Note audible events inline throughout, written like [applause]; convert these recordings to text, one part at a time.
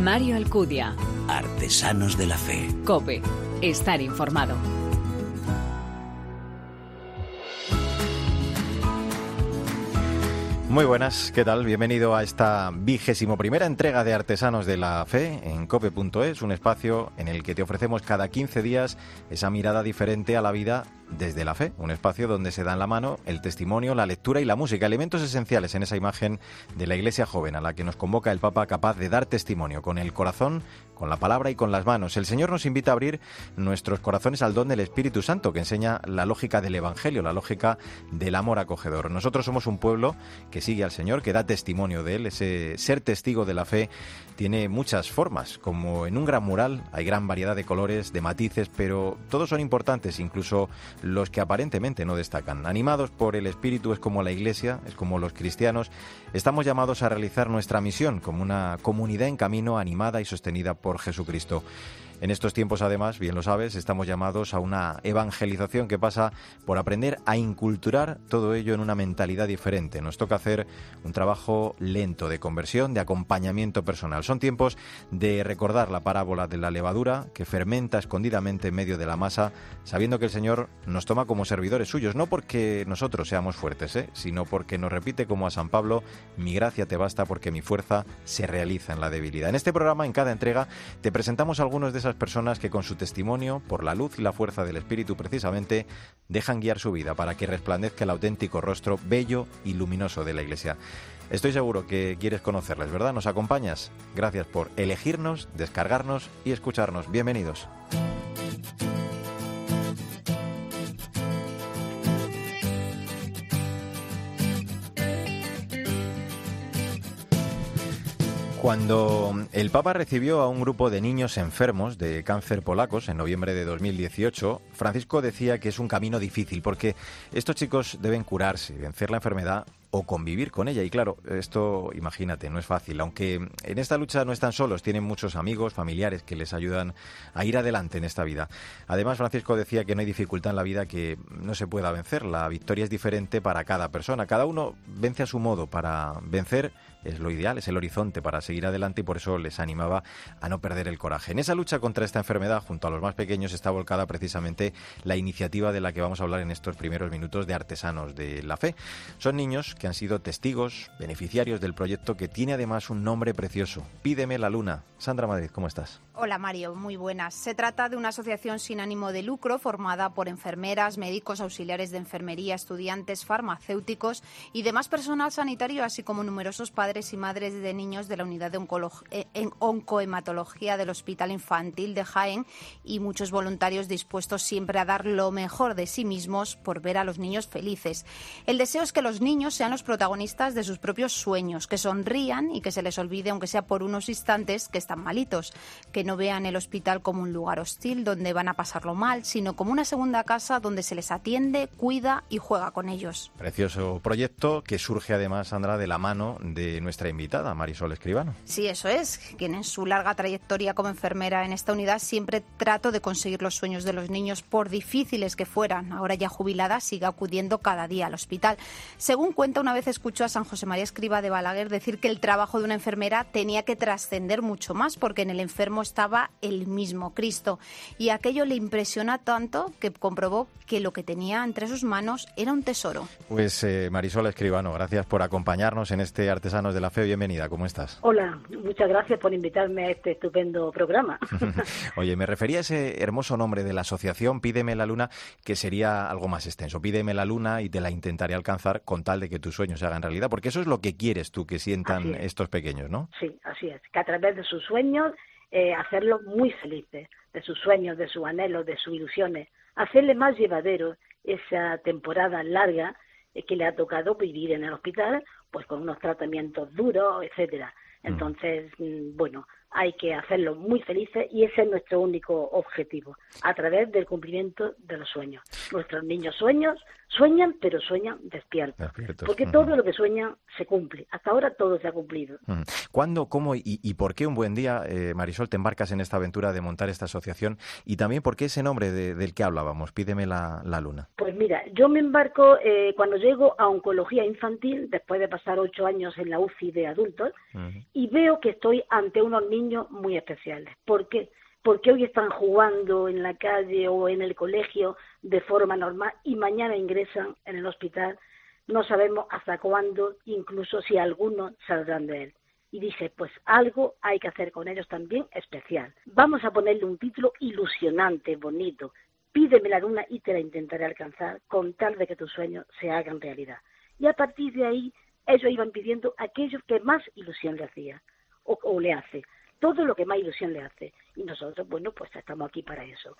Mario Alcudia. Artesanos de la Fe. Cope. Estar informado. Muy buenas, ¿qué tal? Bienvenido a esta vigésimo primera entrega de Artesanos de la Fe en cope.es, un espacio en el que te ofrecemos cada 15 días esa mirada diferente a la vida desde la fe, un espacio donde se dan la mano el testimonio, la lectura y la música, elementos esenciales en esa imagen de la iglesia joven a la que nos convoca el Papa capaz de dar testimonio con el corazón, con la palabra y con las manos. El Señor nos invita a abrir nuestros corazones al don del Espíritu Santo, que enseña la lógica del Evangelio, la lógica del amor acogedor. Nosotros somos un pueblo que sigue al Señor, que da testimonio de Él. Ese ser testigo de la fe tiene muchas formas, como en un gran mural hay gran variedad de colores, de matices, pero todos son importantes, incluso los que aparentemente no destacan. Animados por el Espíritu es como la Iglesia, es como los cristianos, estamos llamados a realizar nuestra misión como una comunidad en camino animada y sostenida por Jesucristo. En estos tiempos, además, bien lo sabes, estamos llamados a una evangelización que pasa por aprender a inculturar todo ello en una mentalidad diferente. Nos toca hacer un trabajo lento de conversión, de acompañamiento personal. Son tiempos de recordar la parábola de la levadura que fermenta escondidamente en medio de la masa, sabiendo que el Señor nos toma como servidores suyos, no porque nosotros seamos fuertes, ¿eh? sino porque nos repite como a San Pablo, mi gracia te basta porque mi fuerza se realiza en la debilidad. En este programa, en cada entrega, te presentamos algunos de esas personas que con su testimonio, por la luz y la fuerza del Espíritu precisamente, dejan guiar su vida para que resplandezca el auténtico rostro bello y luminoso de la Iglesia. Estoy seguro que quieres conocerles, ¿verdad? ¿Nos acompañas? Gracias por elegirnos, descargarnos y escucharnos. Bienvenidos. Cuando el Papa recibió a un grupo de niños enfermos de cáncer polacos en noviembre de 2018, Francisco decía que es un camino difícil porque estos chicos deben curarse, vencer la enfermedad o convivir con ella. Y claro, esto, imagínate, no es fácil. Aunque en esta lucha no están solos, tienen muchos amigos, familiares que les ayudan a ir adelante en esta vida. Además, Francisco decía que no hay dificultad en la vida que no se pueda vencer. La victoria es diferente para cada persona. Cada uno vence a su modo. Para vencer es lo ideal, es el horizonte para seguir adelante y por eso les animaba a no perder el coraje. En esa lucha contra esta enfermedad, junto a los más pequeños, está volcada precisamente la iniciativa de la que vamos a hablar en estos primeros minutos de Artesanos de la Fe. Son niños que han sido testigos, beneficiarios del proyecto que tiene además un nombre precioso, Pídeme la Luna. Sandra Madrid, ¿cómo estás? Hola Mario, muy buenas. Se trata de una asociación sin ánimo de lucro formada por enfermeras, médicos, auxiliares de enfermería, estudiantes, farmacéuticos y demás personal sanitario, así como numerosos padres y madres de niños de la unidad de eh, en oncohematología del Hospital Infantil de Jaén y muchos voluntarios dispuestos siempre a dar lo mejor de sí mismos por ver a los niños felices. El deseo es que los niños sean los protagonistas de sus propios sueños, que sonrían y que se les olvide, aunque sea por unos instantes, que están malitos, que no vean el hospital como un lugar hostil donde van a pasarlo mal, sino como una segunda casa donde se les atiende, cuida y juega con ellos. Precioso proyecto que surge además, Sandra, de la mano de nuestra invitada, Marisol Escribano. Sí, eso es, quien en su larga trayectoria como enfermera en esta unidad siempre trato de conseguir los sueños de los niños, por difíciles que fueran. Ahora ya jubilada, sigue acudiendo cada día al hospital. Según cuenta, una vez escuchó a San José María Escriba de Balaguer decir que el trabajo de una enfermera tenía que trascender mucho más porque en el enfermo estaba el mismo Cristo. Y aquello le impresiona tanto que comprobó que lo que tenía entre sus manos era un tesoro. Pues eh, Marisol Escribano, gracias por acompañarnos en este De la Fe. Bienvenida, ¿cómo estás? Hola, muchas gracias por invitarme a este estupendo programa. [laughs] [laughs] Oye, me refería a ese hermoso nombre de la asociación Pídeme la Luna, que sería algo más extenso. Pídeme la Luna y te la intentaré alcanzar con tal de que tus sueños se hagan realidad, porque eso es lo que quieres tú que sientan estos pequeños, ¿no? Sí, así es, que a través de sus sueños eh, hacerlos muy felices, de sus sueños, de sus anhelos, de sus ilusiones, hacerle más llevadero esa temporada larga eh, que le ha tocado vivir en el hospital, pues con unos tratamientos duros, etcétera. Mm. Entonces, mm, bueno, hay que hacerlos muy felices y ese es nuestro único objetivo, a través del cumplimiento de los sueños. Nuestros niños sueños sueñan, pero sueñan despiertos. Porque todo lo que sueñan se cumple. Hasta ahora todo se ha cumplido. ¿Cuándo, cómo y, por qué un buen día, eh, Marisol, te embarcas en esta aventura de montar esta asociación? Y también, ¿por qué ese nombre del que hablábamos? Pídeme la, luna. Pues mira, yo me embarco eh, cuando llego a oncología infantil, después de pasar ocho años en la UCI de adultos, y veo que estoy ante unos niños muy especiales. ¿Por qué? Porque hoy están jugando en la calle o en el colegio de forma normal y mañana ingresan en el hospital. No sabemos hasta cuándo, incluso si algunos saldrán de él. Y dice, pues algo hay que hacer con ellos también especial. Vamos a ponerle un título ilusionante, bonito. Pídeme la luna y te la intentaré alcanzar con tal de que tus sueños se hagan realidad. Y a partir de ahí ellos iban pidiendo aquello que más ilusión le hacía o, le hace, todo lo que más ilusión le hace. Y nosotros, bueno, pues estamos aquí para eso.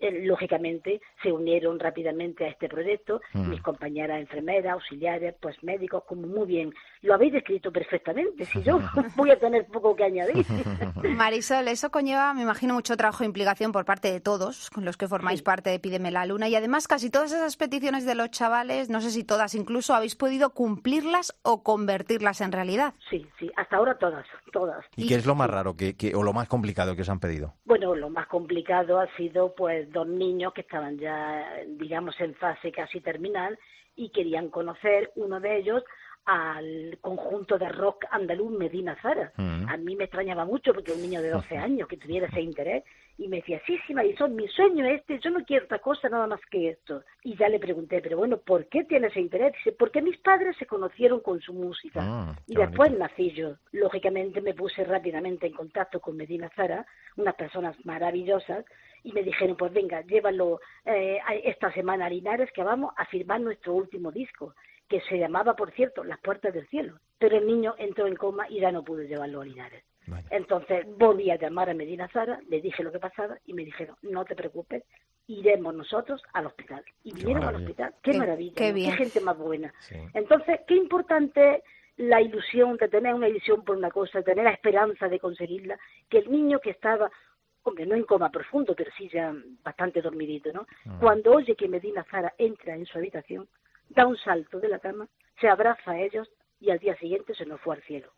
Eh, lógicamente se unieron rápidamente a este proyecto mm. mis compañeras enfermeras, auxiliares, pues médicos, como muy bien. Lo habéis descrito perfectamente, si yo [laughs] voy a tener poco que añadir. [laughs] Marisol, eso conlleva, me imagino, mucho trabajo e implicación por parte de todos, con los que formáis parte de Pídeme la Luna. Y además, casi todas esas peticiones de los chavales, no sé si todas incluso, habéis podido cumplirlas o convertirlas en realidad. Sí, sí, hasta ahora todas, todas. ¿Y, qué es lo más raro que, o lo más complicado que os han pedido? Bueno, lo más complicado ha sido, pues, dos niños que estaban ya, digamos, en fase casi terminal y querían conocer, uno de ellos, al conjunto de rock andaluz Medina Zara. Mm. A mí me extrañaba mucho porque un niño de 12 años que tuviera ese interés y me decía, sí, sí, Marisol, mi sueño es este, yo no quiero otra cosa nada más que esto. Y ya le pregunté, pero bueno, ¿por qué tiene ese interés? Dice, porque mis padres se conocieron con su música. Ah, y después nací yo. Lógicamente me puse rápidamente en contacto con Medina Zara, unas personas maravillosas, y me dijeron, pues venga, llévalo eh, esta semana a Linares que vamos a firmar nuestro último disco que se llamaba, por cierto, Las Puertas del Cielo. Pero el niño entró en coma y ya no pude llevarlo a Linares. Entonces volví a llamar a Medina Zara, le dije lo que pasaba y me dijeron, no te preocupes, iremos nosotros al hospital. Y vinieron al hospital. Qué, maravilla, qué, gente más buena. Entonces, qué importante la ilusión de tener una ilusión por una cosa, de tener la esperanza de conseguirla, que el niño que estaba, hombre, no en coma profundo, pero sí ya bastante dormidito, ¿no? Ah. Cuando oye que Medina Zara entra en su habitación, da un salto de la cama, se abraza a ellos y al día siguiente se nos fue al cielo.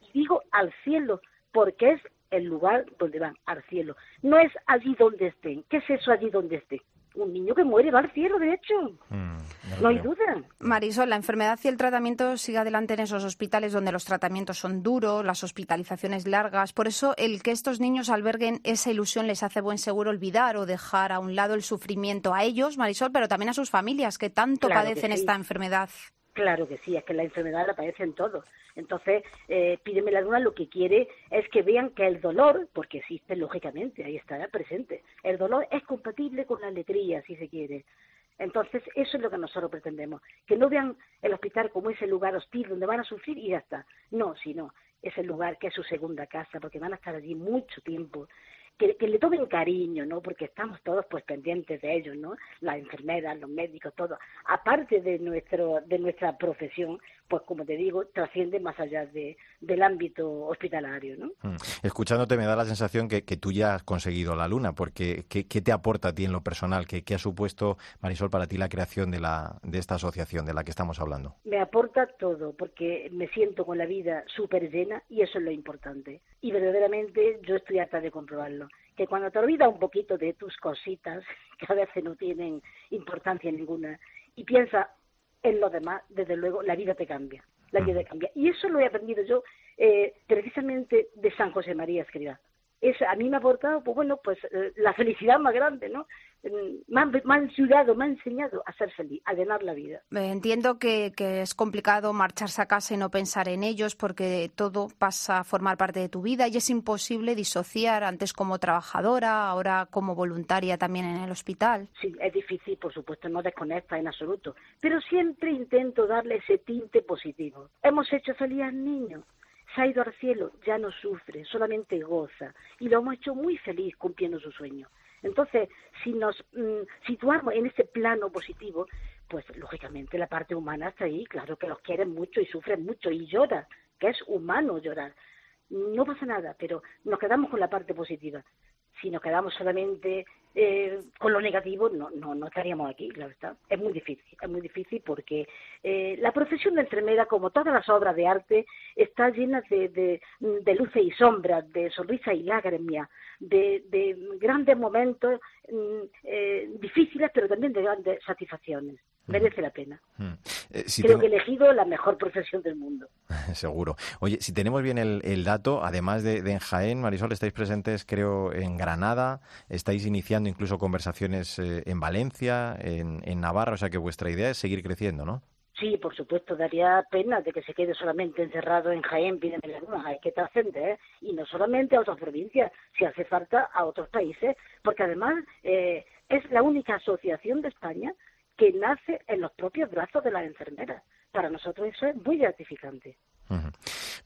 Y digo al cielo porque es el lugar donde van, al cielo. No es allí donde estén. ¿Qué es eso allí donde estén? Un niño que muere va al cielo, de hecho. Mm, no hay duda. Marisol, la enfermedad y el tratamiento sigue adelante en esos hospitales donde los tratamientos son duros, las hospitalizaciones largas. Por eso, el que estos niños alberguen esa ilusión les hace buen seguro olvidar o dejar a un lado el sufrimiento a ellos, Marisol, pero también a sus familias que tanto padecen esta enfermedad. Claro que sí, es que la enfermedad la padecen todos. Entonces, eh, Pídeme la Luna lo que quiere es que vean que el dolor, porque existe lógicamente, ahí estará presente, el dolor es compatible con la alegría, si se quiere. Entonces, eso es lo que nosotros pretendemos, que no vean el hospital como ese lugar hostil donde van a sufrir y ya está. No, sino es el lugar que es su segunda casa, porque van a estar allí mucho tiempo que, le tomen cariño, ¿no? Porque estamos todos pues pendientes de ellos, ¿no? Las enfermeras, los médicos, todo. Aparte de nuestro de nuestra profesión, pues como te digo, trasciende más allá de, del ámbito hospitalario, ¿no? Mm. Escuchándote me da la sensación que, que tú ya has conseguido la luna, porque ¿qué, te aporta a ti en lo personal? ¿Qué, ¿Qué, ha supuesto, Marisol, para ti la creación de, la, de esta asociación de la que estamos hablando? Me aporta todo, porque me siento con la vida súper llena y eso es lo importante. Y verdaderamente yo estoy harta de comprobarlo que cuando te olvidas un poquito de tus cositas, [laughs] que a veces no tienen importancia ninguna, y piensas en lo demás, desde luego la vida te cambia, la vida te cambia. Y eso lo he aprendido yo eh, precisamente de San José María Escribá es, a mí me ha aportado, pues bueno, pues eh, la felicidad más grande, ¿no? Me ha, me ha, enseñado, me ha enseñado a ser feliz, a llenar la vida. Entiendo que, que, es complicado marcharse a casa y no pensar en ellos porque todo pasa a formar parte de tu vida y es imposible disociar antes como trabajadora, ahora como voluntaria también en el hospital. Sí, es difícil, por supuesto, no desconecta en absoluto, pero siempre intento darle ese tinte positivo. Hemos hecho feliz al niño, se ha ido al cielo, ya no sufre, solamente goza. Y lo hemos hecho muy feliz cumpliendo su sueño. Entonces, si nos mm, situamos en ese plano positivo, pues lógicamente la parte humana está ahí, claro que los quieren mucho y sufren mucho y llora, que es humano llorar. No pasa nada, pero nos quedamos con la parte positiva si nos quedamos solamente eh, con lo negativo, no, no, no estaríamos aquí, claro está. Es muy difícil, es muy difícil porque eh, la profesión de enfermera, como todas las obras de arte, está llena de, de, de luces y sombras, de sonrisas y lágrimas, de, de grandes momentos mm, eh, difíciles, pero también de grandes satisfacciones. merece la pena. Mm. Eh, si Creo tengo- que he elegido la mejor profesión del mundo. [laughs] Seguro. Oye, si tenemos bien el, el dato, además de, de en Jaén, Marisol, estáis presentes, creo, en Granada, estáis iniciando incluso conversaciones eh, en Valencia, en, en Navarra, o sea que vuestra idea es seguir creciendo, ¿no? Sí, por supuesto, daría pena de que se quede solamente encerrado en Jaén, pídeme la luna, hay que trascender, y no solamente a otras provincias, si hace falta a otros países, porque además eh, es la única asociación de España que nace en los propios brazos de las enfermeras. Para nosotros eso es muy gratificante.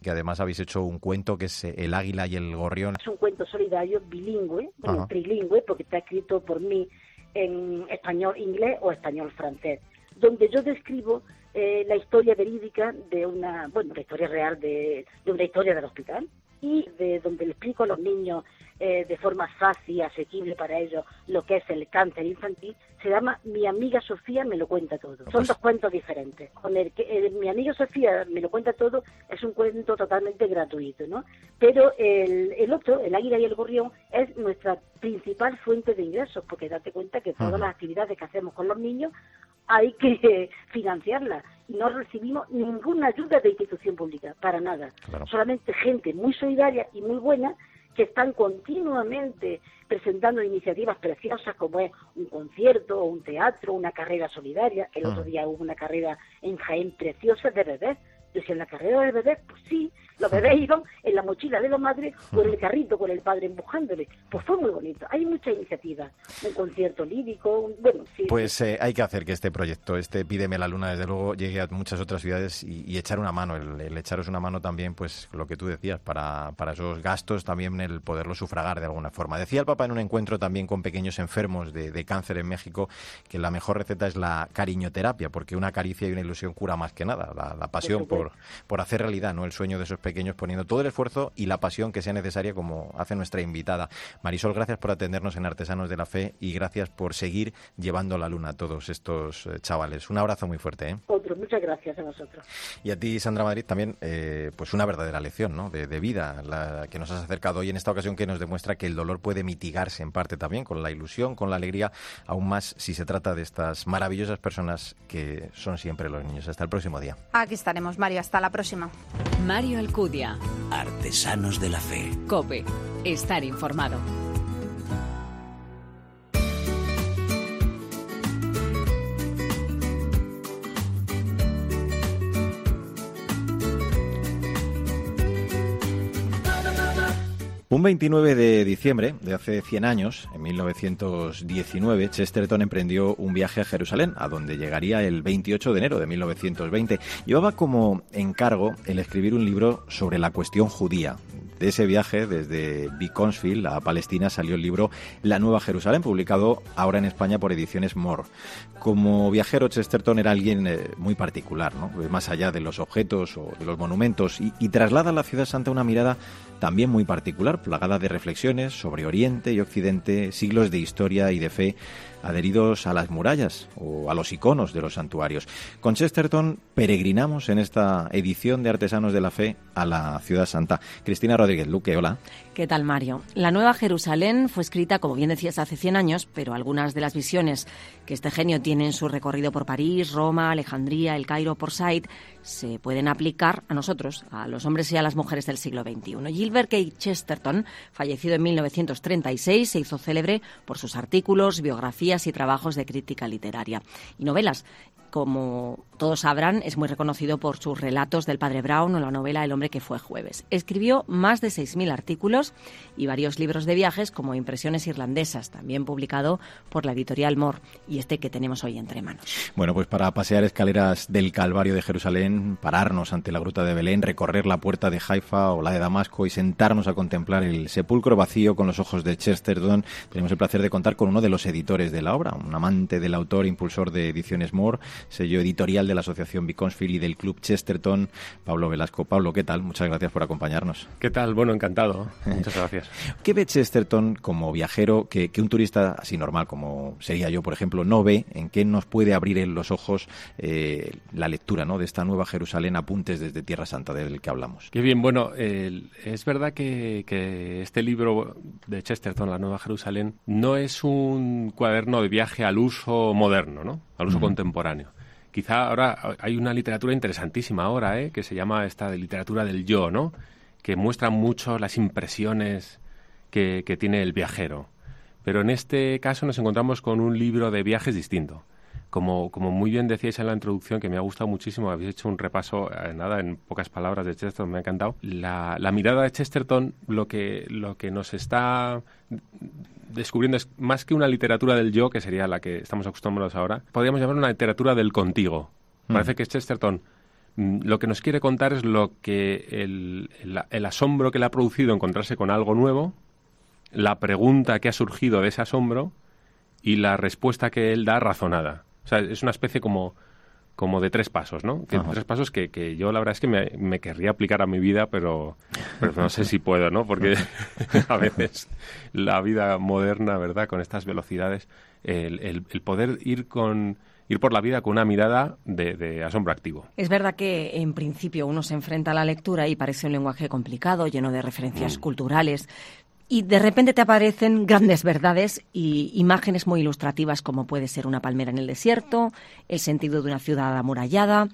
Que además habéis hecho un cuento que es eh, El águila y el gorrión. Es un cuento solidario bilingüe, bueno, Ajá. trilingüe, porque está escrito por mí en español inglés o español francés, donde yo describo eh, la historia verídica de una, bueno, la historia real de, de una historia del hospital y de donde le explico a los niños eh, de forma fácil y asequible para ellos lo que es el cáncer infantil, se llama Mi amiga Sofía me lo cuenta todo. Son Pues- dos cuentos diferentes. Con el que eh, Mi amiga Sofía me lo cuenta todo es un cuento totalmente gratuito, ¿no? Pero el, el otro, El águila y el gorrión, es nuestra principal fuente de ingresos, porque date cuenta que todas las actividades que hacemos con los niños hay que [laughs] financiarlas y no recibimos ninguna ayuda de institución pública, para nada. Claro. Solamente gente muy solidaria y muy buena que están continuamente presentando iniciativas preciosas como es un concierto un teatro, una carrera solidaria. El otro Ah. día hubo una carrera en Jaén preciosa de bebés. Decía, en la carrera de bebés, pues sí, los bebés iban en la mochila de la madre con el carrito, con el padre empujándole. Pues fue muy bonito. Hay muchas iniciativas. Un concierto lírico, un- bueno, sí. Pues eh, hay que hacer que este proyecto, este Pídeme la Luna, desde luego, llegue a muchas otras ciudades y, y echar una mano, el, el echaros una mano también, pues lo que tú decías, para, para esos gastos, también el poderlo sufragar de alguna forma. Decía el Papa en un encuentro también con pequeños enfermos de, de cáncer en México que la mejor receta es la cariñoterapia, porque una caricia y una ilusión cura más que nada, la, la pasión por, por hacer realidad ¿no? el sueño de esos pequeños, poniendo todo el esfuerzo y la pasión que sea necesaria, como hace nuestra invitada. Marisol, gracias por atendernos en Artesanos de la Fe y gracias por seguir llevando la luna a todos estos eh, chavales. Un abrazo muy fuerte. ¿eh? Otro, muchas gracias a vosotros. Y a ti, Sandra Madrid, también, eh, pues una verdadera lección ¿no? de, de vida la que nos has acercado hoy en esta ocasión que nos demuestra que el dolor puede mitigarse en parte también con la ilusión, con la alegría, aún más si se trata de estas maravillosas personas que son siempre los niños. Hasta el próximo día. Aquí estaremos, Mario. Hasta la próxima. Mario Alcudia. Artesanos de la Fe. Cope. Estar informado. Un 29 de diciembre de hace 100 años, en 1919, Chesterton emprendió un viaje a Jerusalén, a donde llegaría el 28 de enero de 1920. Llevaba como encargo el escribir un libro sobre la cuestión judía. De ese viaje, desde Beaconsfield a Palestina, salió el libro La Nueva Jerusalén, publicado ahora en España por Ediciones Moore. Como viajero, Chesterton era alguien eh, muy particular, ¿no? más allá de los objetos o de los monumentos, y, y traslada a la ciudad santa una mirada también muy particular, plagada de reflexiones sobre Oriente y Occidente, siglos de historia y de fe adheridos a las murallas o a los iconos de los santuarios. Con Chesterton peregrinamos en esta edición de Artesanos de la Fe a la Ciudad Santa. Cristina Rodríguez Luque, hola. ¿Qué tal, Mario? La Nueva Jerusalén fue escrita, como bien decías, hace 100 años, pero algunas de las visiones que este genio tiene en su recorrido por París, Roma, Alejandría, El Cairo, por Said, se pueden aplicar a nosotros, a los hombres y a las mujeres del siglo XXI. Gilbert K. Chesterton, fallecido en 1936, se hizo célebre por sus artículos, biografías y trabajos de crítica literaria y novelas. Como todos sabrán, es muy reconocido por sus relatos del padre Brown o la novela El hombre que fue jueves. Escribió más de 6.000 artículos y varios libros de viajes como Impresiones irlandesas, también publicado por la editorial Moore y este que tenemos hoy entre manos. Bueno, pues para pasear escaleras del Calvario de Jerusalén, pararnos ante la gruta de Belén, recorrer la puerta de Haifa o la de Damasco y sentarnos a contemplar el sepulcro vacío con los ojos de Chesterton, tenemos el placer de contar con uno de los editores de la obra, un amante del autor, impulsor de Ediciones Moore, sello editorial de la Asociación Beaconsfield y del Club Chesterton, Pablo Velasco. Pablo, ¿qué tal? Muchas gracias por acompañarnos. ¿Qué tal? Bueno, encantado. [laughs] Muchas gracias. ¿Qué ve Chesterton como viajero que, que un turista así normal como sería yo, por ejemplo, no ve? ¿En qué nos puede abrir en los ojos eh, la lectura ¿no? de esta nueva Jerusalén, apuntes desde Tierra Santa del que hablamos? Qué bien, bueno, es verdad que, que este libro de Chesterton, La Nueva Jerusalén, no es un cuaderno de viaje al uso moderno, ¿no? al uso contemporáneo. Quizá ahora hay una literatura interesantísima ahora, ¿eh? que se llama esta de literatura del yo, ¿no? Que muestra mucho las impresiones que, que tiene el viajero. Pero en este caso nos encontramos con un libro de viajes distinto como, como muy bien decíais en la introducción, que me ha gustado muchísimo, habéis hecho un repaso, eh, nada, en pocas palabras de Chesterton, me ha encantado. La, la mirada de Chesterton lo que, lo que nos está descubriendo es más que una literatura del yo, que sería la que estamos acostumbrados ahora, podríamos llamar una literatura del contigo. Mm. Parece que Chesterton mm, lo que nos quiere contar es lo que el, el, asombro que le ha producido encontrarse con algo nuevo, la pregunta que ha surgido de ese asombro y la respuesta que él da razonada. O sea, es una especie como, como de tres pasos, ¿no? tres pasos que, que, yo la verdad es que me, me, querría aplicar a mi vida, pero, pero no sé si puedo, ¿no? Porque [laughs] [laughs] a veces la vida moderna, ¿verdad? Con estas velocidades, el, el, poder ir con ir por la vida con una mirada de, de, asombro activo. Es verdad que en principio uno se enfrenta a la lectura y parece un lenguaje complicado, lleno de referencias mm. culturales, y de repente te aparecen grandes verdades y imágenes muy ilustrativas como puede ser una palmera en el desierto, el sentido de una ciudad amurallada.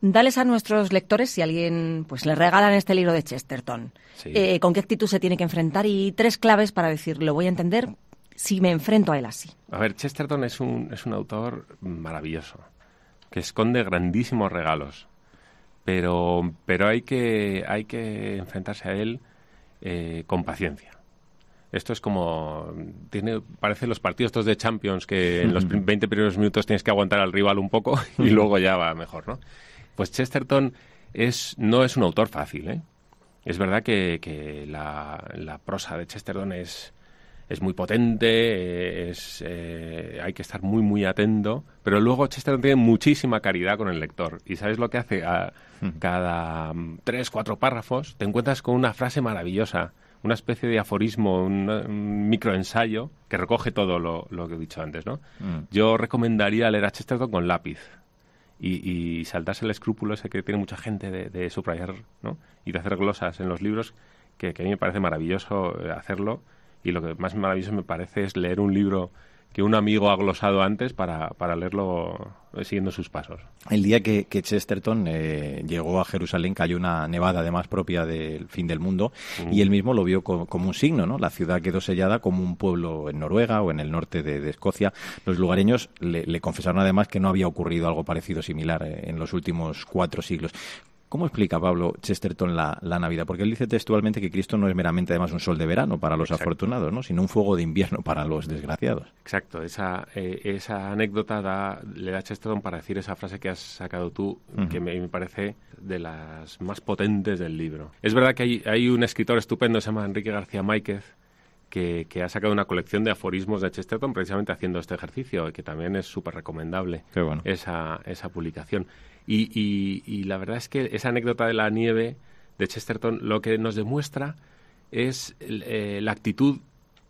Dales a nuestros lectores, si alguien pues le regalan este libro de Chesterton, eh, con qué actitud se tiene que enfrentar y tres claves para decir, lo voy a entender si me enfrento a él así. A ver, Chesterton es un, es un autor maravilloso, que esconde grandísimos regalos, pero, pero hay, que, hay que enfrentarse a él eh, con paciencia esto es como. Tiene, parece los partidos estos de Champions que en los [laughs] 20 primeros minutos tienes que aguantar al rival un poco [laughs] y luego ya va mejor, ¿no? Pues Chesterton es, no es un autor fácil, ¿eh? Es verdad que, que la, la, prosa de Chesterton es, es muy potente, es, eh, hay que estar muy, muy atento, pero luego Chesterton tiene muchísima caridad con el lector. ¿Y sabes lo que hace? A cada tres, cuatro párrafos te encuentras con una frase maravillosa una especie de aforismo, un, microensayo que recoge todo lo, que he dicho antes, ¿no? Mm. Yo recomendaría leer a Chesterton con lápiz y, saltarse el escrúpulo ese que tiene mucha gente de, subrayar, ¿no? Y de hacer glosas en los libros, que, que a mí me parece maravilloso eh, hacerlo y lo que más maravilloso me parece es leer un libro que un amigo ha glosado antes para, para leerlo siguiendo sus pasos. El día que, Chesterton eh, llegó a Jerusalén cayó una nevada además propia del fin del mundo y él mismo lo vio como, un signo, ¿no? La ciudad quedó sellada como un pueblo en Noruega o en el norte de, Escocia. Los lugareños le, le, confesaron además que no había ocurrido algo parecido similar eh, en los últimos cuatro siglos. ¿Cómo explica Pablo Chesterton la, Navidad? Porque él dice textualmente que Cristo no es meramente además un sol de verano para los afortunados, ¿no? sino un fuego de invierno para los desgraciados. Exacto, esa, eh, esa anécdota da, le da Chesterton para decir esa frase que has sacado tú, que me, me, parece de las más potentes del libro. Es verdad que hay, hay un escritor estupendo, se llama Enrique García Máquez, que, que, ha sacado una colección de aforismos de Chesterton precisamente haciendo este ejercicio, y que también es súper recomendable bueno. esa, esa publicación. Y, la verdad es que esa anécdota de la nieve de Chesterton lo que nos demuestra es eh, la actitud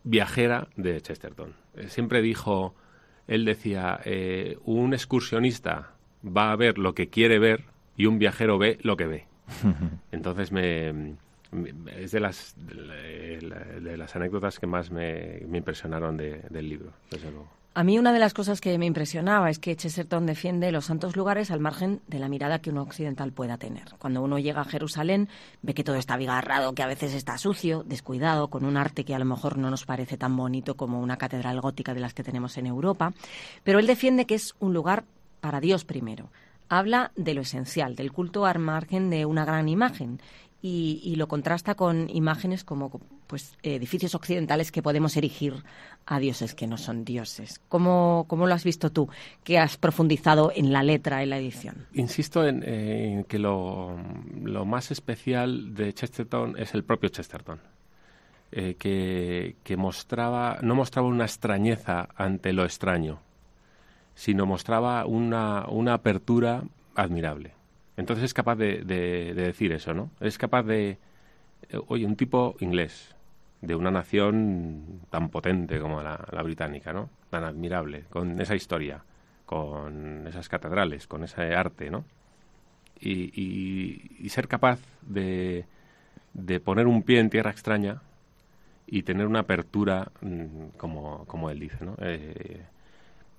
viajera de Chesterton. Eh, siempre dijo, él decía, eh, un excursionista va a ver lo que quiere ver y un viajero ve lo que ve. [laughs] Entonces me, es de las, de, las anécdotas que más me, impresionaron del libro, desde luego. A mí una de las cosas que me impresionaba es que Chesterton defiende los santos lugares al margen de la mirada que un occidental pueda tener. Cuando uno llega a Jerusalén, ve que todo está abigarrado, que a veces está sucio, descuidado, con un arte que a lo mejor no nos parece tan bonito como una catedral gótica de las que tenemos en Europa, pero él defiende que es un lugar para Dios primero. Habla de lo esencial, del culto al margen de una gran imagen y, lo contrasta con imágenes como pues edificios occidentales que podemos erigir a dioses que no son dioses. ¿Cómo, cómo lo has visto tú, que has profundizado en la letra, en la edición? Insisto en, que lo, lo, más especial de Chesterton es el propio Chesterton. Eh, que, que mostraba, no mostraba una extrañeza ante lo extraño, sino mostraba una, una apertura admirable. Entonces es capaz de, decir eso, ¿no? Es capaz de, eh, oye, un tipo inglés, de una nación tan potente como la, británica, ¿no? Tan admirable, con esa historia, con esas catedrales, con ese arte, ¿no? Y, ser capaz de, de, poner un pie en tierra extraña y tener una apertura mm, como, como él dice, ¿no? Eh,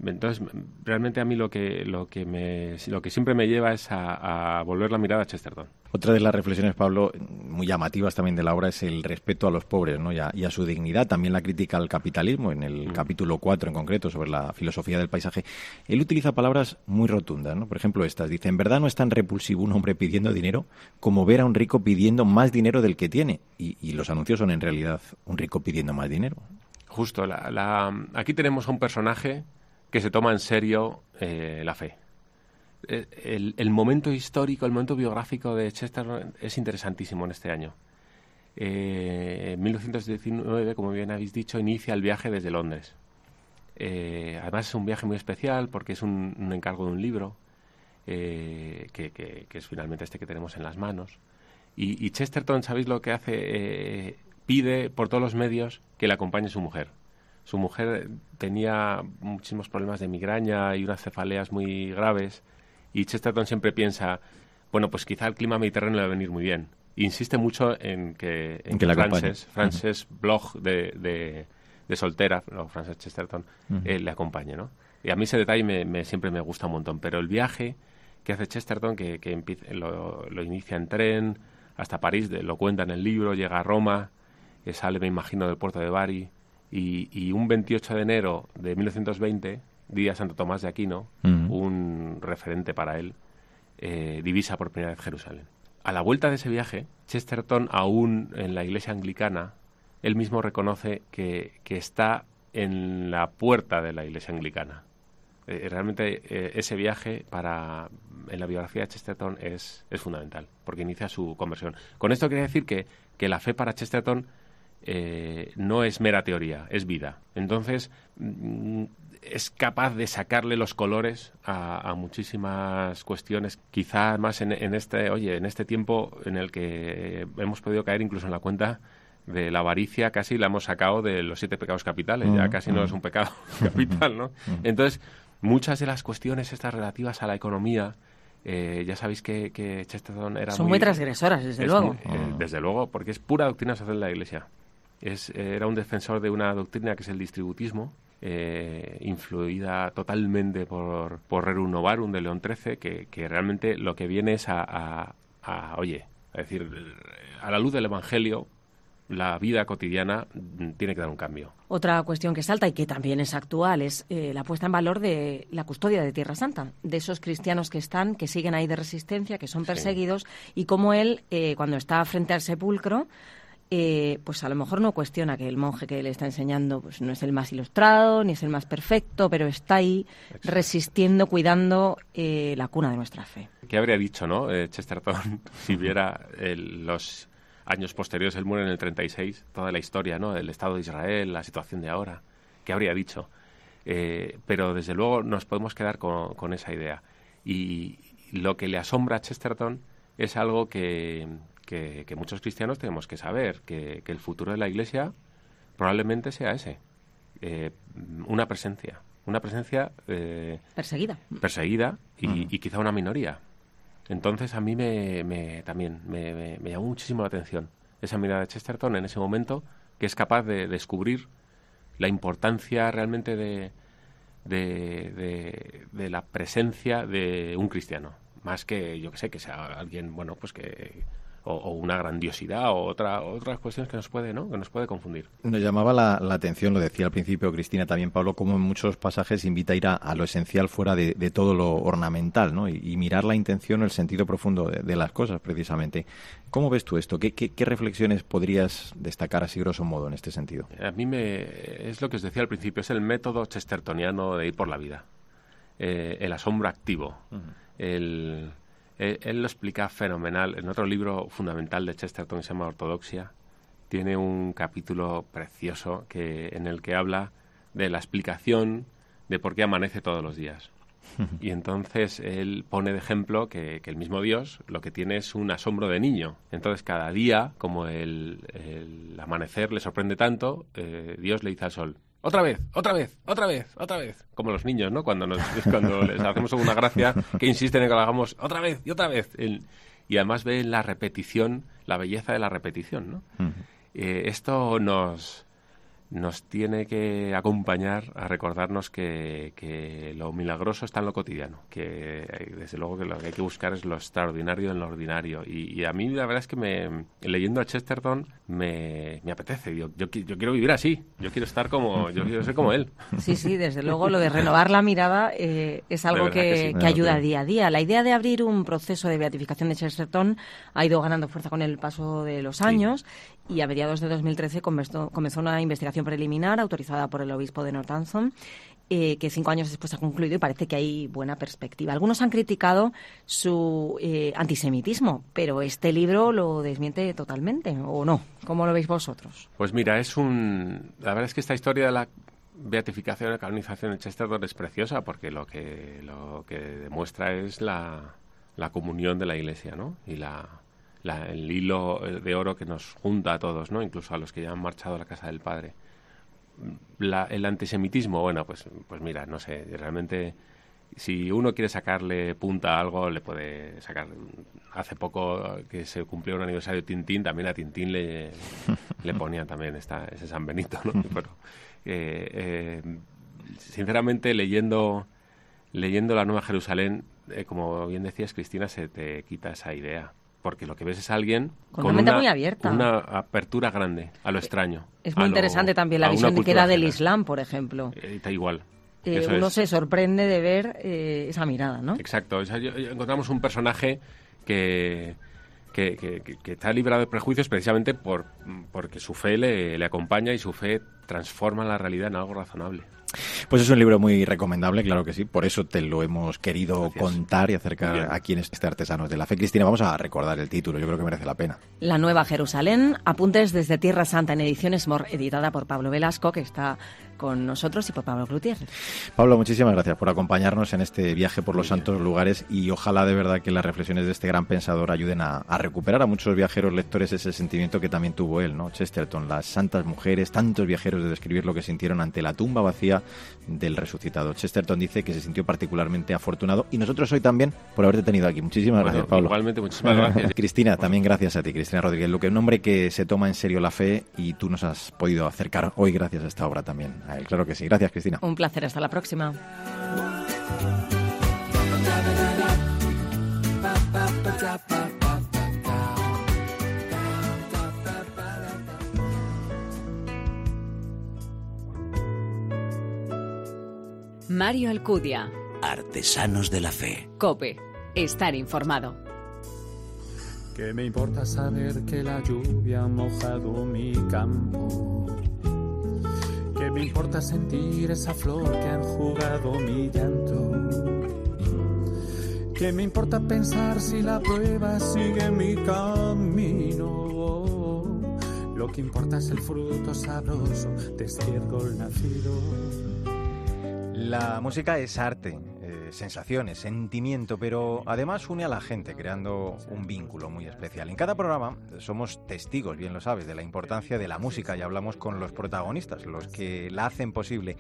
Entonces, realmente a mí lo que, lo que, me, lo que siempre me lleva es a, volver la mirada a Chesterton. Otra de las reflexiones, Pablo, muy llamativas también de la obra es el respeto a los pobres ¿no? y, a, su dignidad. También la crítica al capitalismo, en el mm. capítulo 4 en concreto, sobre la filosofía del paisaje. Él utiliza palabras muy rotundas, ¿no? Por ejemplo, estas. Dice, en verdad no es tan repulsivo un hombre pidiendo dinero como ver a un rico pidiendo más dinero del que tiene. Y, y los anuncios son en realidad un rico pidiendo más dinero. Justo. La, aquí tenemos a un personaje que se toma en serio eh, la fe. Eh, el, momento histórico, el momento biográfico de Chester es interesantísimo en este año. Eh, en 1919, como bien habéis dicho, inicia el viaje desde Londres. además es un viaje muy especial porque es un, encargo de un libro, que, es finalmente este que tenemos en las manos. Y, y Chesterton, ¿sabéis lo que hace? pide por todos los medios que le acompañe su mujer. Su mujer tenía muchísimos problemas de migraña y unas cefaleas muy graves y Chesterton siempre piensa, bueno, pues quizá el clima mediterráneo le va a venir muy bien. insiste mucho en que, en Frances, Frances Bloch de, de, soltera, no, Frances Chesterton, eh, le acompañe, ¿no? Y a mí ese detalle me, siempre me gusta un montón. Pero el viaje que hace Chesterton, que, que lo, lo, inicia en tren hasta París, lo cuenta en el libro, llega a Roma, que sale, me imagino, del puerto de Bari, y, un 28 de enero de 1920, día Santo Tomás de Aquino, un referente para él, eh, divisa por primera vez Jerusalén. A la vuelta de ese viaje, Chesterton, aún en la iglesia anglicana, él mismo reconoce que, está en la puerta de la iglesia anglicana. Eh, realmente eh, ese viaje para en la biografía de Chesterton es, es fundamental, porque inicia su conversión. Con esto quiere decir que, que la fe para Chesterton eh, no es mera teoría, es vida. Entonces, mm, es capaz de sacarle los colores a, muchísimas cuestiones, quizá más en, este, oye, en este tiempo en el que hemos podido caer incluso en la cuenta de la avaricia, casi la hemos sacado de los siete pecados capitales, ya casi no es un pecado [laughs] capital, ¿no? Entonces, muchas de las cuestiones estas relativas a la economía, eh, ya sabéis que, Chesterton era Son muy, transgresoras, desde luego. Eh, desde luego, porque es pura doctrina social de la Iglesia era un defensor de una doctrina que es el distributismo, eh, influida totalmente por, por Rerum Novarum de León XIII, que, realmente lo que viene es a, oye, a decir, a la luz del Evangelio, la vida cotidiana tiene que dar un cambio. Otra cuestión que salta y que también es actual es eh, la puesta en valor de la custodia de Tierra Santa, de esos cristianos que están, que siguen ahí de resistencia, que son perseguidos, y cómo él, eh, cuando está frente al sepulcro, eh, pues a lo mejor no cuestiona que el monje que le está enseñando pues no es el más ilustrado ni es el más perfecto, pero está ahí resistiendo, cuidando eh, la cuna de nuestra fe. ¿Qué habría dicho, no, eh, Chesterton, [laughs] si viera los años posteriores, él muere en el 36, toda la historia, ¿no?, del Estado de Israel, la situación de ahora, ¿qué habría dicho? pero desde luego nos podemos quedar con esa idea. Y lo que le asombra a Chesterton es algo que, que, muchos cristianos tenemos que saber, que, el futuro de la Iglesia probablemente sea ese, eh, una presencia, una presencia eh, perseguida, perseguida y, quizá una minoría. Entonces a mí me, también me, llamó muchísimo la atención esa mirada de Chesterton en ese momento, que es capaz de descubrir la importancia realmente de, de, de, la presencia de un cristiano, más que yo que sé, que sea alguien, bueno, pues que o, una grandiosidad o otra, otras cuestiones que nos puede, ¿no? que nos puede confundir. Nos llamaba la, atención, lo decía al principio Cristina también, Pablo, como en muchos pasajes invita a ir a, lo esencial fuera de, todo lo ornamental ¿no? y, mirar la intención, el sentido profundo de, las cosas, precisamente. ¿Cómo ves tú esto? ¿Qué, qué, reflexiones podrías destacar así grosso modo en este sentido? A mí me, es lo que os decía al principio, es el método chestertoniano de ir por la vida. Eh, el asombro activo, el eh, él lo explica fenomenal. En otro libro fundamental de Chesterton que se llama Ortodoxia, tiene un capítulo precioso que, en el que habla de la explicación de por qué amanece todos los días. [laughs] Y entonces él pone de ejemplo que, el mismo Dios lo que tiene es un asombro de niño. Entonces cada día, como el, amanecer le sorprende tanto, eh, Dios le dice al sol, otra vez, otra vez, otra vez, otra vez. Como los niños, ¿no? Cuando, nos, cuando [laughs] les hacemos una gracia que insisten en que lo hagamos otra vez y otra vez. y además ve la repetición, la belleza de la repetición, ¿no? Eh, esto nos, nos tiene que acompañar a recordarnos que, que, lo milagroso está en lo cotidiano, que eh, desde luego que lo que hay que buscar es lo extraordinario en lo ordinario. Y, a mí la verdad es que me, leyendo a Chesterton me, me apetece, yo, yo, quiero vivir así, yo quiero estar como, yo quiero ser como él. Sí, sí, desde luego lo de renovar la mirada eh, es algo que, que, ayuda día a día. La idea de abrir un proceso de beatificación de Chesterton ha ido ganando fuerza con el paso de los años y a mediados de 2013 comenzó, comenzó una investigación preliminar autorizada por el obispo de Northampton eh, que cinco años después ha concluido y parece que hay buena perspectiva. Algunos han criticado su eh, antisemitismo, pero este libro lo desmiente totalmente, ¿o no? ¿Cómo lo veis vosotros? Pues mira, es un... La verdad es que esta historia de la beatificación y canonización de Chesterton es preciosa porque lo que, lo que demuestra es la, la comunión de la Iglesia, ¿no? Y la, el hilo de oro que nos junta a todos, ¿no? Incluso a los que ya han marchado a la casa del Padre. el antisemitismo, bueno, pues, pues mira, no sé, realmente si uno quiere sacarle punta a algo, le puede sacar. Hace poco que se cumplió un aniversario de Tintín, también a Tintín le, [laughs] le ponían también esta, ese San Benito, ¿no? [laughs] Pero, eh, eh, sinceramente, leyendo, leyendo la Nueva Jerusalén, eh, como bien decías, Cristina, se te quita esa idea porque lo que ves es alguien con, una mente muy abierta. una apertura grande a lo extraño. Es muy interesante también la visión que da del Islam, por ejemplo. Eh, está igual. Eh, uno se sorprende de ver eh, esa mirada, ¿no? Exacto. encontramos un personaje que, que, está librado de prejuicios precisamente por, porque su fe le, le acompaña y su fe transforma la realidad en algo razonable. Pues es un libro muy recomendable, claro que sí. Por eso te lo hemos querido contar y acercar a quienes este Artesanos de la Fe. Cristina, vamos a recordar el título, yo creo que merece la pena. La Nueva Jerusalén, apuntes desde Tierra Santa en ediciones MOR, editada por Pablo Velasco, que está con nosotros y por Pablo Gutiérrez. Pablo, muchísimas gracias por acompañarnos en este viaje por los santos lugares y ojalá de verdad que las reflexiones de este gran pensador ayuden a, recuperar a muchos viajeros lectores ese sentimiento que también tuvo él, ¿no? Chesterton, las santas mujeres, tantos viajeros de describir lo que sintieron ante la tumba vacía del resucitado. Chesterton dice que se sintió particularmente afortunado y nosotros hoy también por haberte tenido aquí. Muchísimas gracias, Pablo. Igualmente, muchísimas gracias. Cristina, también gracias a ti, Cristina Rodríguez. Lo que un hombre que se toma en serio la fe y tú nos has podido acercar hoy gracias a esta obra también Claro que sí. Gracias, Cristina. Un placer. Hasta la próxima. Mario Alcudia. Artesanos de la Fe. Cope. Estar informado. ¿Qué me importa saber que la lluvia ha mojado mi campo? ¿Qué me importa sentir esa flor que ha enjugado mi llanto? ¿Qué me importa pensar si la prueba sigue mi camino? Lo que importa es el fruto sabroso de este árbol nacido. La música es arte, sensaciones, sentimiento, pero además une a la gente creando un vínculo muy especial. En cada programa somos testigos, bien lo sabes, de la importancia de la música y hablamos con los protagonistas, los que la hacen posible.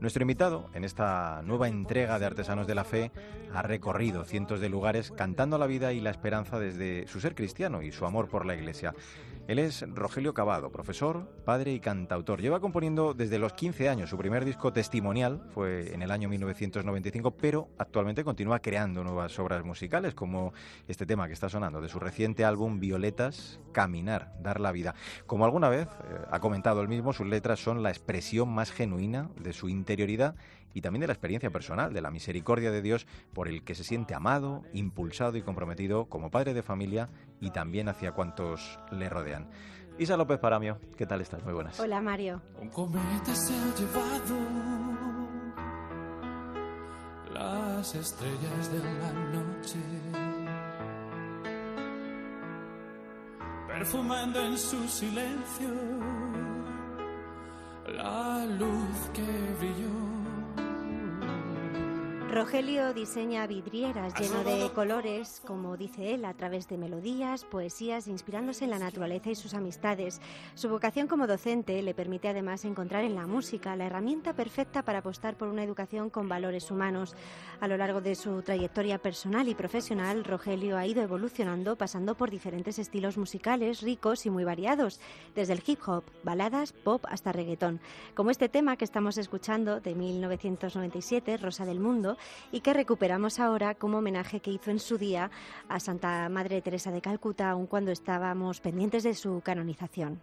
Nuestro invitado en esta nueva entrega de Artesanos de la Fe ha recorrido cientos de lugares cantando la vida y la esperanza desde su ser cristiano y su amor por la Iglesia. Él es Rogelio Cavado, profesor, padre y cantautor. Lleva componiendo desde los 15 años. Su primer disco testimonial fue en el año 1995, pero actualmente continúa creando nuevas obras musicales, como este tema que está sonando de su reciente álbum Violetas, Caminar, Dar la Vida. Como alguna vez eh, ha comentado él mismo, sus letras son la expresión más genuina de su interioridad y también de la experiencia personal, de la misericordia de Dios por el que se siente amado, impulsado y comprometido como padre de familia y también hacia cuantos le rodean. Isa López Paramio, ¿qué tal estás? Muy buenas. Hola Mario. Un cometa se ha llevado las estrellas de la noche, perfumando en su silencio la luz que brilló Rogelio diseña vidrieras lleno de colores, como dice él, a través de melodías, poesías, inspirándose en la naturaleza y sus amistades. Su vocación como docente le permite además encontrar en la música la herramienta perfecta para apostar por una educación con valores humanos. A lo largo de su trayectoria personal y profesional, Rogelio ha ido evolucionando pasando por diferentes estilos musicales ricos y muy variados, desde el hip hop, baladas, pop hasta reggaetón, como este tema que estamos escuchando de 1997, Rosa del Mundo, y que recuperamos ahora como homenaje que hizo en su día a Santa Madre Teresa de Calcuta, aun cuando estábamos pendientes de su canonización.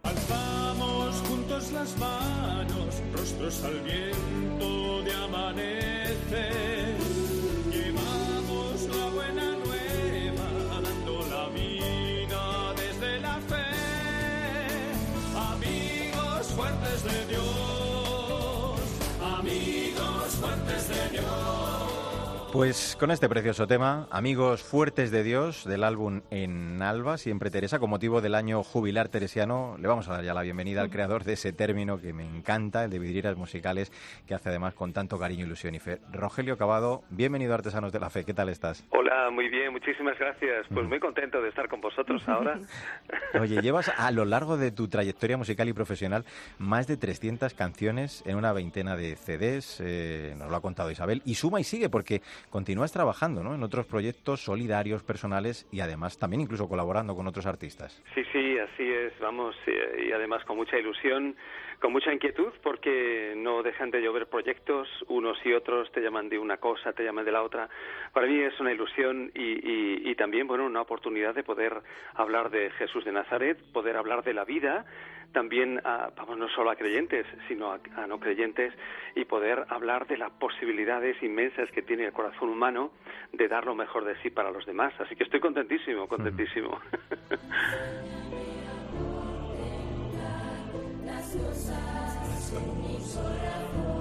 Pues con este precioso tema, Amigos Fuertes de Dios, del álbum En Alba, siempre Teresa, con motivo del año jubilar teresiano, le vamos a dar ya la bienvenida al creador de ese término que me encanta, el de vidrieras musicales, que hace además con tanto cariño, ilusión y fe. Rogelio Cavado, bienvenido a Artesanos de la Fe, ¿qué tal estás? Hola, muy bien, muchísimas gracias. Pues muy contento de estar con vosotros ahora. [laughs] Oye, llevas a lo largo de tu trayectoria musical y profesional más de 300 canciones en una veintena de CDs, eh, nos lo ha contado Isabel, y suma y sigue porque continúas trabajando ¿no? en otros proyectos solidarios, personales y además también incluso colaborando con otros artistas. Sí, sí, así es, vamos, y además con mucha ilusión, con mucha inquietud, porque no dejan de llover proyectos, unos y otros te llaman de una cosa, te llaman de la otra. Para mí es una ilusión y, y también, bueno, una oportunidad de poder hablar de Jesús de Nazaret, poder hablar de la vida, también a, vamos, no solo a creyentes, sino a, no creyentes y poder hablar de las posibilidades inmensas que tiene el corazón humano de dar lo mejor de sí para los demás. Así que estoy contentísimo, contentísimo. [laughs]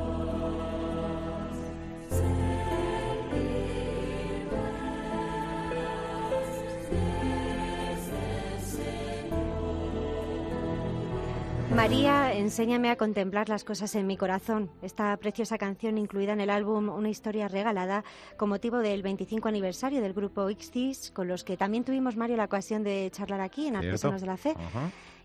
María, enséñame a contemplar las cosas en mi corazón. Esta preciosa canción incluida en el álbum Una historia regalada con motivo del 25 aniversario del grupo Ixtis, con los que también tuvimos, Mario, la ocasión de charlar aquí en Artesanos de la Fe.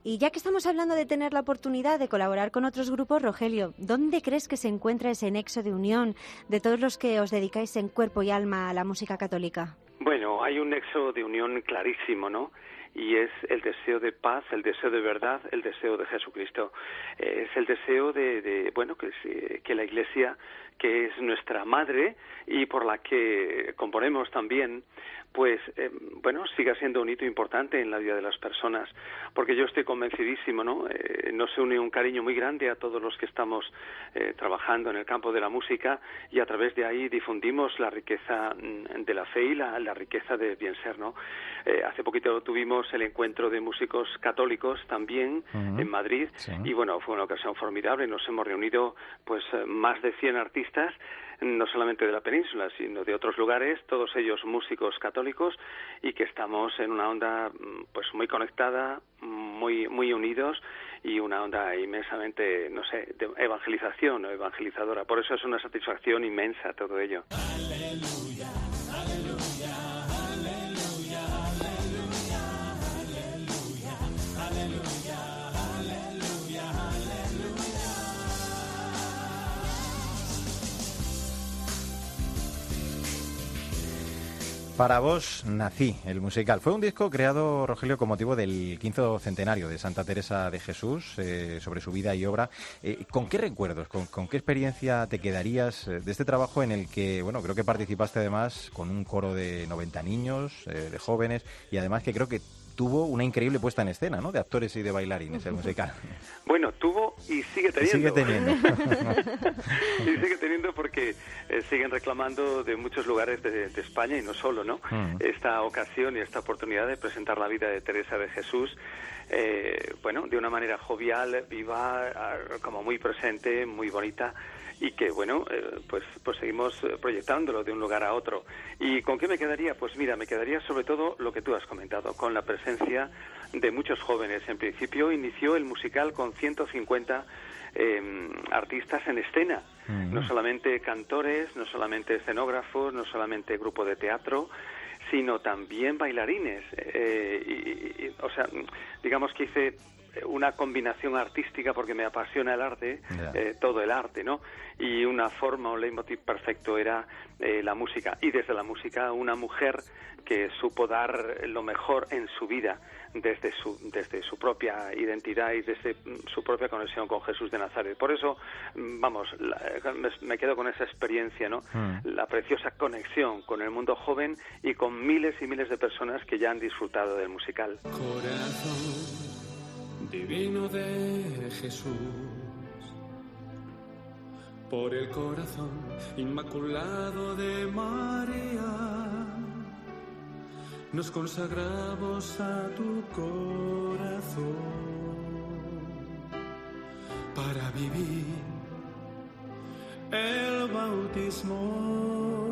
Y ya que estamos hablando de tener la oportunidad de colaborar con otros grupos, Rogelio, ¿dónde crees que se encuentra ese nexo de unión de todos los que os dedicáis en cuerpo y alma a la música católica? Bueno, hay un nexo de unión clarísimo, ¿no? Y es el deseo de paz, el deseo de verdad, el deseo de Jesucristo. es el deseo de, bueno, que, que la Iglesia, que es nuestra madre y por la que componemos también, pues eh, bueno, siga siendo un hito importante en la vida de las personas, porque yo estoy convencidísimo, ¿no? Eh, nos une un cariño muy grande a todos los que estamos eh, trabajando en el campo de la música y a través de ahí difundimos la riqueza mm, de la fe y la, riqueza de bien ser, ¿no? hace poquito tuvimos el encuentro de músicos católicos también en Madrid y bueno, fue una ocasión formidable, nos hemos reunido pues más de 100 artistas no solamente de la península, sino de otros lugares, todos ellos músicos católicos y que estamos en una onda mm, pues muy conectada, muy muy unidos y una onda inmensamente, no sé, de evangelización o evangelizadora. Por eso es una satisfacción inmensa todo ello. Aleluya, aleluya. Para vos nací, el musical. Fue un disco creado, Rogelio, con motivo del quinto centenario de Santa Teresa de Jesús, eh, sobre su vida y obra. Eh, ¿Con qué recuerdos, con, qué experiencia te quedarías eh, de este trabajo en el que, bueno, creo que participaste además con un coro de 90 niños, de jóvenes, y además que creo que tuvo una increíble puesta en escena, ¿no? De actores y de bailarines, el musical. [laughs] Bueno, tuvo y sigue teniendo. sigue teniendo. [laughs] y sigue teniendo porque eh, siguen reclamando de muchos lugares de, España y no solo, ¿no? Mm. Esta ocasión y esta oportunidad de presentar la vida de Teresa de Jesús, eh, bueno, de una manera jovial, viva, como muy presente, muy bonita y que bueno eh, pues pues seguimos eh, proyectándolo de un lugar a otro y con qué me quedaría pues mira me quedaría sobre todo lo que tú has comentado con la presencia de muchos jóvenes en principio inició el musical con 150 em, artistas en escena. No solamente cantores, no solamente escenógrafos, no solamente grupo de teatro, sino también bailarines. Eh, y, o sea, digamos que hice una combinación artística porque me apasiona el arte, eh, todo el arte, ¿no? Y una forma, un leitmotiv perfecto era eh, la música. Y desde la música, una mujer que supo dar lo mejor en su vida desde su, desde su propia identidad y desde su propia conexión con Jesús de Nazaret. Por eso, vamos, me quedo con esa experiencia, ¿no? Mm. La preciosa conexión con el mundo joven y con miles y miles de personas que ya han disfrutado del musical divino de Jesús, por el corazón inmaculado de María, nos consagramos a tu corazón para vivir el bautismo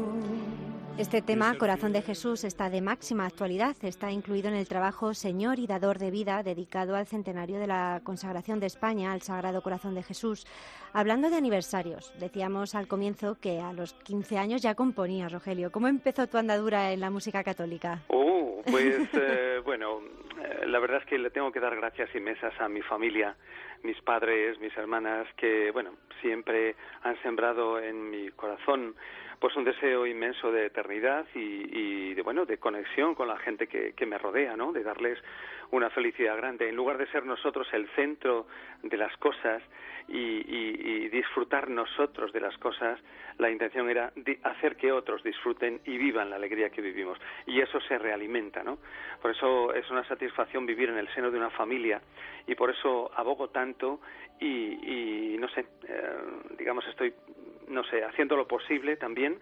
este tema, Corazón de Jesús, está de máxima actualidad. Está incluido en el trabajo Señor y Dador de Vida, dedicado al centenario de la consagración de España al Sagrado Corazón de Jesús. Hablando de aniversarios, decíamos al comienzo que a los 15 años ya componías, Rogelio. ¿Cómo empezó tu andadura en la música católica? Oh, pues [laughs] eh, bueno, eh, la verdad es que le tengo que dar gracias inmensas a mi familia, mis padres, mis hermanas, que bueno, siempre han sembrado en mi corazón pues un deseo inmenso de eternidad y, de bueno de conexión con la gente que, me rodea no de darles una felicidad grande. En lugar de ser nosotros el centro de las cosas y, disfrutar nosotros de las cosas la intención era hacer que otros disfruten y vivan la alegría que vivimos. Y eso se realimenta no por eso es una satisfacción vivir en el seno de una familia y por eso abogo tanto y, no sé eh, digamos estoy no sé, haciendo lo posible también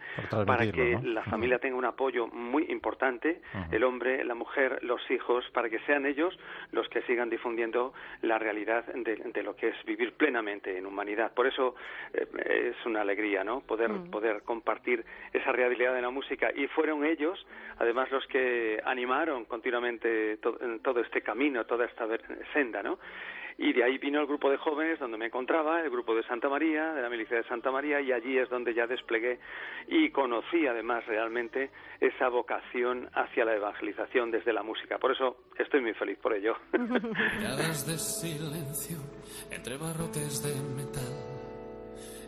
para que la familia tenga un apoyo muy importante, el hombre, la mujer, los hijos, para que sean ellos los que sigan difundiendo la realidad de, lo que es vivir plenamente en humanidad. Por eso eh, es una alegría, ¿no? Poder, poder compartir esa realidad de la música. Y fueron ellos, además, los que animaron continuamente todo este camino, toda esta senda, ¿no? Y de ahí vino el grupo de jóvenes donde me encontraba, el grupo de Santa María, de la milicia de Santa María, y allí es donde ya desplegué y conocí además realmente esa vocación hacia la evangelización desde la música. Por eso estoy muy feliz por ello. [laughs] de silencio entre barrotes de metal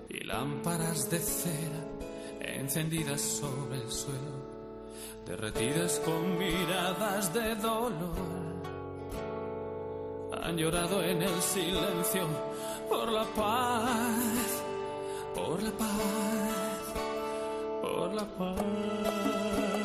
y lámparas de cera encendidas sobre el suelo, derretidas con miradas de dolor han llorado en el silencio por la paz, por la paz, por la paz.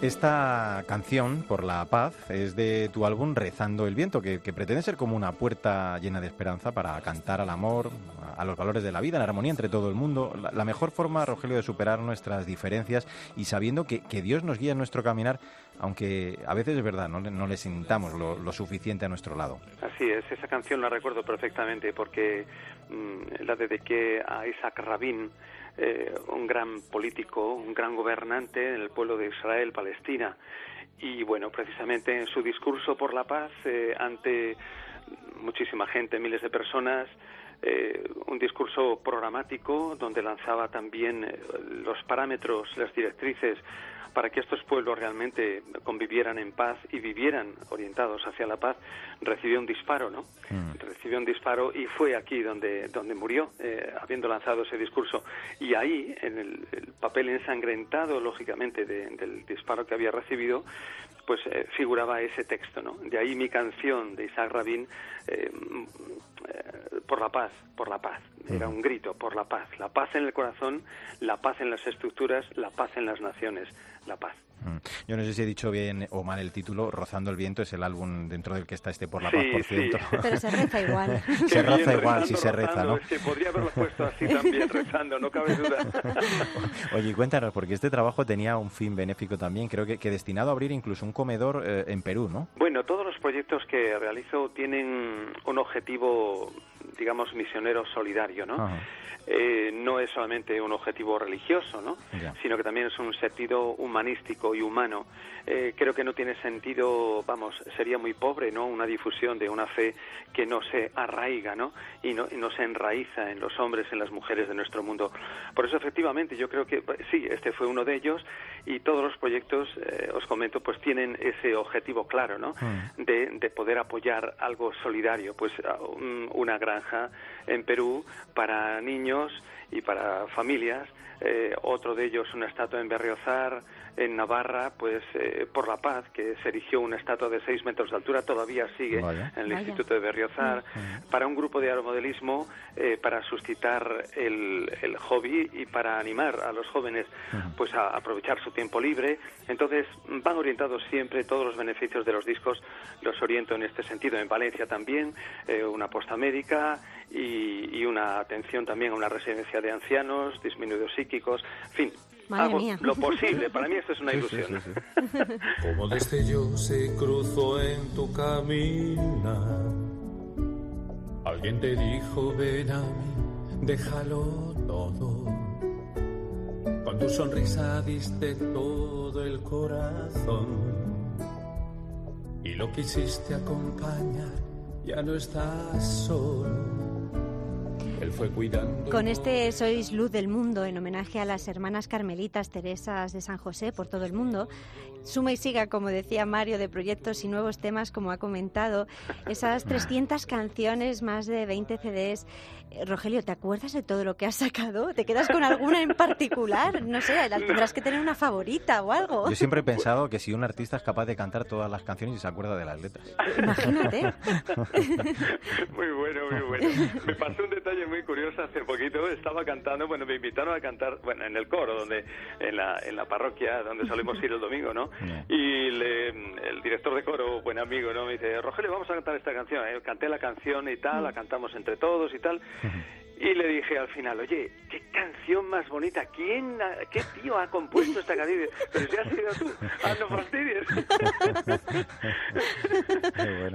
Esta canción, Por la Paz, es de tu álbum Rezando el Viento, que, pretende ser como una puerta llena de esperanza para cantar al amor, a los valores de la vida, en armonía entre todo el mundo. La, mejor forma, Rogelio, de superar nuestras diferencias y sabiendo que, Dios nos guía en nuestro caminar, aunque a veces es verdad, no, no le sintamos lo, suficiente a nuestro lado. Así es, esa canción la recuerdo perfectamente porque mm, la dediqué a Isaac Rabin eh, un gran político, un gran gobernante en el pueblo de Israel, Palestina. Y bueno, precisamente en su discurso por la paz eh, ante muchísima gente, miles de personas, eh, un discurso programático donde lanzaba también los parámetros, las directrices para que estos pueblos realmente convivieran en paz y vivieran orientados hacia la paz, recibió un disparo, ¿no? Mm. Recibió un disparo y fue aquí donde, donde murió, eh, habiendo lanzado ese discurso. Y ahí, en el, papel ensangrentado, lógicamente, del disparo que había recibido, pues eh, figuraba ese texto, ¿no? De ahí mi canción de Isaac Rabin, eh, por la paz, por la paz. Era un grito, por la paz. La paz en el corazón, la paz en las estructuras, la paz en las naciones la paz. Mm. Yo no sé si he dicho bien o mal el título, Rozando el viento es el álbum dentro del que está este por la paz, por cierto. [laughs] Pero se reza igual. [laughs] se reza igual, si se reza, ¿no? Es que podría haberlo puesto así también, [laughs] rezando, no cabe duda. Oye, cuéntanos, porque este trabajo tenía un fin benéfico también, creo que, que destinado a abrir incluso un comedor eh, en Perú, ¿no? Bueno, todos los proyectos que realizo tienen un objetivo digamos, misionero solidario, ¿no? Eh, no es solamente un objetivo religioso, ¿no? Sino que también es un sentido humanístico y humano. Eh, creo que no tiene sentido, vamos, sería muy pobre, ¿no? Una difusión de una fe que no se arraiga, ¿no? Y no, y no se enraiza en los hombres, en las mujeres de nuestro mundo. Por eso, efectivamente, yo creo que sí, este fue uno de ellos y todos los proyectos, eh, os comento, pues tienen ese objetivo claro, ¿no? Mm. De, de poder apoyar algo solidario, pues un- una granja en Perú para niños y para familias. Eh, otro de ellos, una estatua en Berriozar, en Navarra, pues eh, por la paz, que se erigió una estatua de 6 metros de altura, todavía sigue Vaya. en el Vaya. Instituto de Berriozar, para un grupo de aeromodelismo, eh, para suscitar el, el hobby y para animar a los jóvenes pues a aprovechar su tiempo libre. Entonces van orientados siempre todos los beneficios de los discos, los oriento en este sentido. En Valencia también, eh, una posta médica y, y una atención también a una residencia de ancianos, disminuidos psíquicos, en fin. Madre hago mía. lo posible. Para mí esto es una ilusión. Como destello se cruzó en tu camino. Alguien te dijo, ven a mí, déjalo todo. Con tu sonrisa diste todo el corazón. Y lo quisiste acompañar, ya no estás solo. Él fue cuidando. Con este Sois Luz del Mundo, en homenaje a las hermanas carmelitas Teresas de San José por todo el mundo, suma y siga, como decía Mario, de proyectos y nuevos temas, como ha comentado, esas 300 canciones, más de 20 CDs. Eh, Rogelio, ¿te acuerdas de todo lo que has sacado? ¿Te quedas con alguna en particular? No sé, tendrás que tener una favorita o algo. Yo siempre he pensado que si un artista es capaz de cantar todas las canciones y se acuerda de las letras. Imagínate. [laughs] Muy bueno, muy bueno. Me pasó un detalle muy curioso hace poquito. Estaba cantando, bueno, me invitaron a cantar, bueno, en el coro, donde en la, en la parroquia donde solemos ir el domingo, ¿no? Y le- el director de coro, buen amigo, ¿no? Me dice, Rogelio, vamos a cantar esta canción. Eh, Canté la canción y tal, la cantamos entre todos y tal. Y le dije al final, oye, qué canción más bonita, ¿quién, ha- qué tío ha compuesto esta canción? Pero si has sido tú, ah, no fastidies.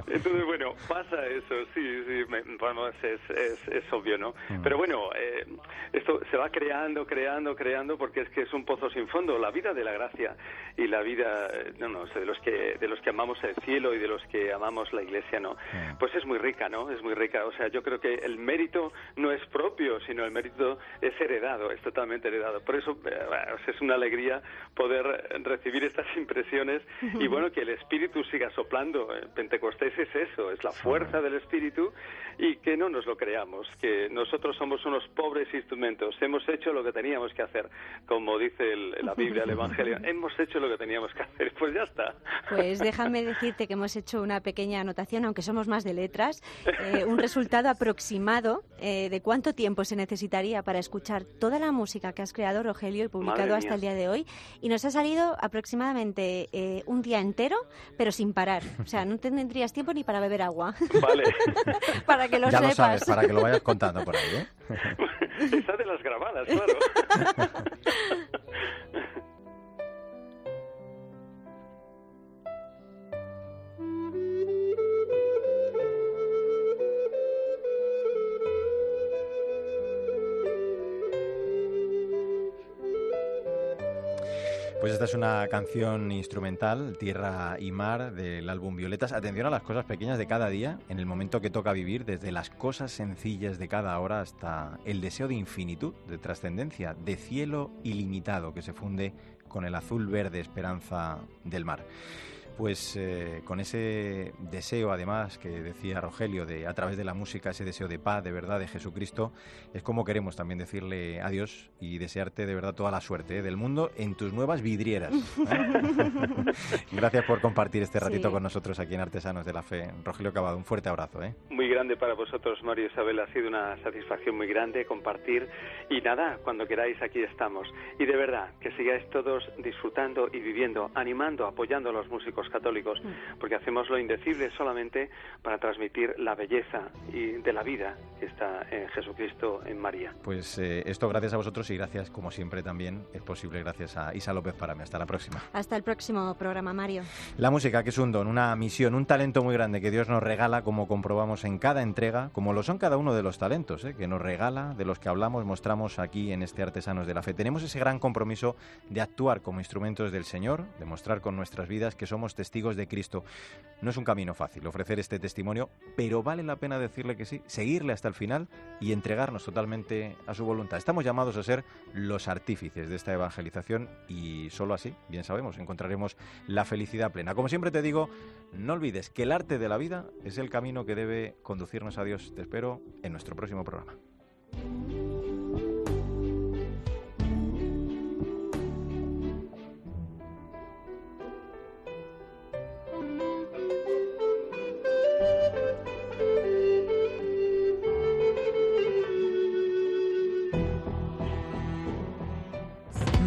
Entonces, bueno, pasa eso, sí, sí, me- vamos, es, es, es obvio, ¿no? Pero bueno, eh, esto se va creando, creando, creando, porque es que es un pozo sin fondo. La vida de la gracia y la vida, eh, no, no de los que, de los que amamos el cielo y de los que amamos la iglesia, ¿no? Pues es muy rica, ¿no? Es muy rica. O sea, yo creo que el mérito no es propio, sino el mérito es heredado, es totalmente heredado. Por eso eh, bueno, es una alegría poder recibir estas [laughs] impresiones y bueno, que el Espíritu siga soplando. Pentecostés es eso, es la fuerza del Espíritu y que no nos lo creamos, que nosotros somos unos pobres instrumentos. Hemos hecho lo que teníamos que hacer, como dice el- la Biblia, el Evangelio. [laughs] Hemos hecho lo que teníamos que hacer, pues ya está. Pues déjame decirte que hemos hecho una pequeña anotación, aunque somos más de letras, eh, un resultado aproximado eh, de cuánto tiempo se necesitaría para escuchar toda la música que has creado, Rogelio, y publicado hasta el día de hoy. Y nos ha salido aproximadamente eh, un día entero, pero sin parar. O sea, no tendrías tiempo ni para beber agua. [laughs] Vale. [laughs] para que lo ya sepas. lo sabes, para que lo vayas contando por ahí, ¿eh? [laughs] Está de las grabadas, claro. Pues esta es una canción instrumental, Tierra y Mar, del álbum Violetas. Atención a las cosas pequeñas de cada día, en el momento que toca vivir, desde las cosas sencillas de cada hora hasta el deseo de infinitud, de trascendencia, de cielo ilimitado que se funde con el azul verde esperanza del mar. Pues eh, con ese deseo, además, que decía Rogelio, de a través de la música, ese deseo de paz, de verdad, de Jesucristo, es como queremos también decirle adiós y desearte de verdad toda la suerte ¿eh? del mundo en tus nuevas vidrieras. ¿eh? [laughs] Gracias por compartir este ratito Sí. con nosotros aquí en Artesanos de la Fe. Rogelio Cavado, un fuerte abrazo. ¿eh? Muy grande para vosotros, Mario y Isabel. Ha sido una satisfacción muy grande compartir. Y nada, cuando queráis, aquí estamos. Y de verdad, que sigáis todos disfrutando y viviendo, animando, apoyando a los músicos los católicos, mm. porque hacemos lo indecible solamente para transmitir la belleza y de la vida que está en Jesucristo, en María. Pues eh, esto gracias a vosotros y gracias, como siempre, también es posible gracias a Isa López Parame. Hasta la próxima. Hasta el próximo programa, Mario. La música, que es un don, una misión, un talento muy grande que Dios nos regala, como comprobamos en cada entrega, como lo son cada uno de los talentos ¿eh? que nos regala, de los que hablamos, mostramos aquí en este Artesanos de la Fe. Tenemos ese gran compromiso de actuar como instrumentos del Señor, de mostrar con nuestras vidas que somos testigos de Cristo. No es un camino fácil ofrecer este testimonio, pero vale la pena decirle que sí, seguirle hasta el final y entregarnos totalmente a su voluntad. Estamos llamados a ser los artífices de esta evangelización y solo así, bien sabemos, encontraremos la felicidad plena. Como siempre te digo, no olvides que el arte de la vida es el camino que debe conducirnos a Dios. Te espero en nuestro próximo programa.